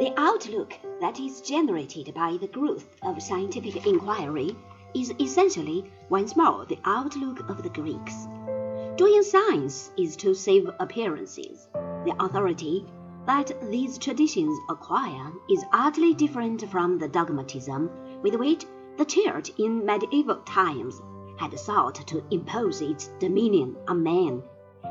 The outlook that is generated by the growth of scientific inquiry is essentially once more the outlook of the Greeks. Doing science is to save appearances. The authority that these traditions acquire is utterly different from the dogmatism with which the Church in medieval times had sought to impose its dominion on man.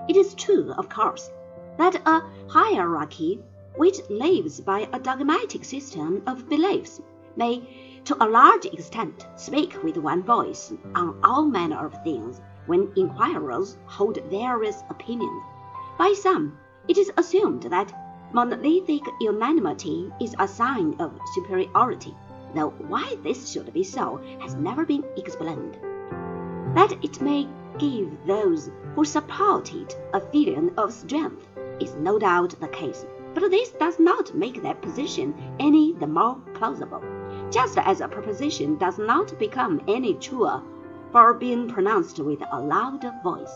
It is true, of course, that a hierarchy which lives by a dogmatic system of beliefs may, to a large extent, speak with one voice on all manner of things when inquirers hold various opinions. By some, it is assumed that monolithic unanimity is a sign of superiority, though why this should be so has never been explained. That it may give those who support it a feeling of strength is no doubt the case, but this does not make that position any the more plausible, just as a proposition does not become any truer for being pronounced with a loud voice.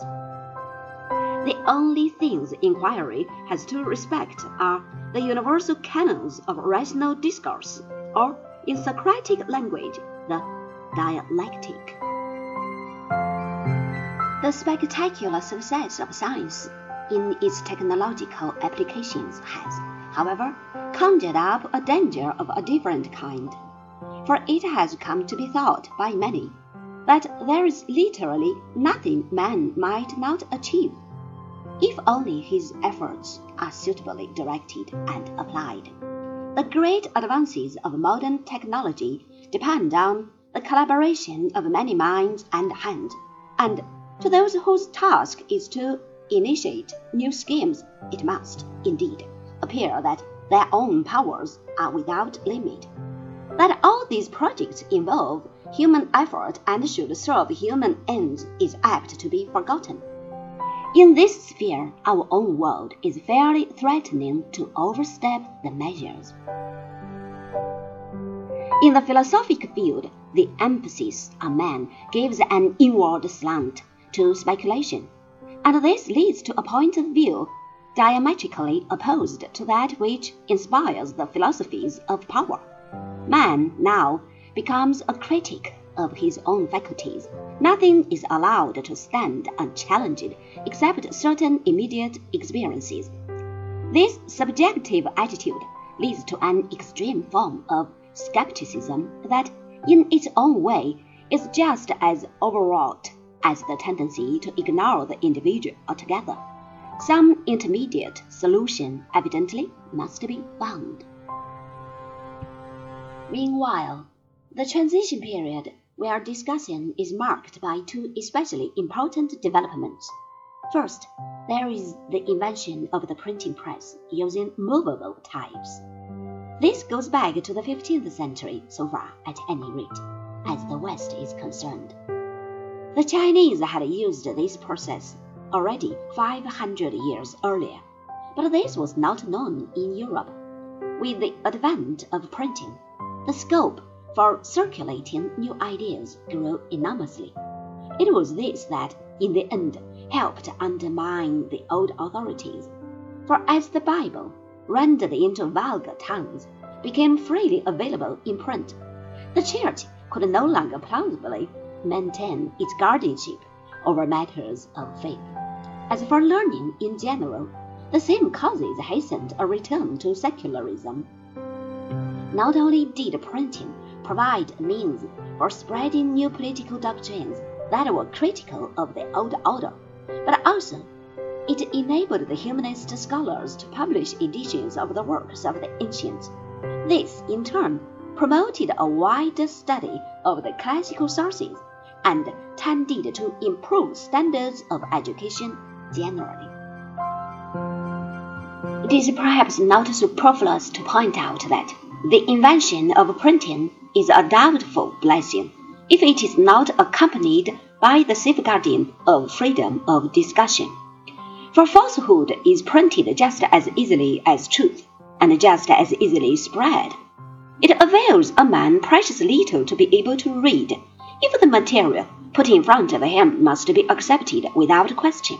The only things inquiry has to respect are the universal canons of rational discourse, or, in Socratic language, the dialectic. The spectacular success of science in its technological applications has, however, conjured up a danger of a different kind, for it has come to be thought by many that there is literally nothing man might not achieve, if only his efforts are suitably directed and applied. The great advances of modern technology depend on the collaboration of many minds and hands, and to those whose task is to initiate new schemes, it must, indeed, appear that their own powers are without limit. That all these projects involve human effort and should serve human ends is apt to be forgotten. In this sphere, our own world is fairly threatening to overstep the measures. In the philosophic field, the emphasis on man gives an inward slant to speculation and this leads to a point of view diametrically opposed to that which inspires the philosophies of power. Man now becomes a critic of his own faculties. Nothing is allowed to stand unchallenged except certain immediate experiences. This subjective attitude leads to an extreme form of skepticism that, in its own way, is just as overwrought as the tendency to ignore the individual altogether. Some intermediate solution evidently must be found. Meanwhile, the transition period we are discussing is marked by two especially important developments. First, there is the invention of the printing press using movable types. This goes back to the 15th century, so far at any rate, as the West is concerned. The Chinese had used this process already 500 years earlier, but this was not known in Europe. With the advent of printing, the scope for circulating new ideas grew enormously. It was this that, in the end, helped undermine the old authorities. For as the Bible, rendered into vulgar tongues, became freely available in print, the Church could no longer plausibly maintain its guardianship over matters of faith. As for learning in general, the same causes hastened a return to secularism. Not only did printing provide a means for spreading new political doctrines that were critical of the old order, but also it enabled the humanist scholars to publish editions of the works of the ancients. This, in turn, promoted a wider study of the classical sources and tended to improve standards of education generally. It is perhaps not superfluous to point out that the invention of printing is a doubtful blessing if it is not accompanied by the safeguarding of freedom of discussion. For falsehood is printed just as easily as truth, and just as easily spread. It avails a man precious little to be able to read if the material put in front of him must be accepted without question.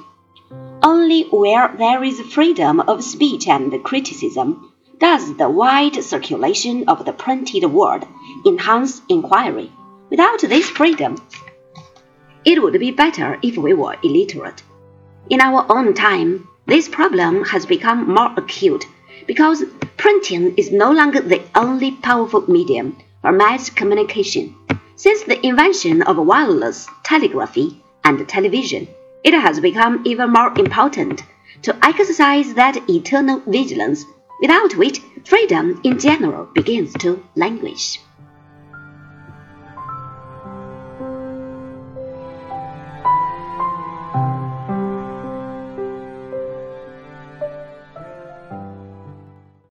Only where there is freedom of speech and criticism Does the wide circulation of the printed word enhance inquiry? Without this freedom, it would be better if we were illiterate. In our own time, this problem has become more acute because printing is no longer the only powerful medium for mass communication. Since the invention of wireless telegraphy and television, it has become even more important to exercise that eternal vigilance without which freedom in general begins to languish.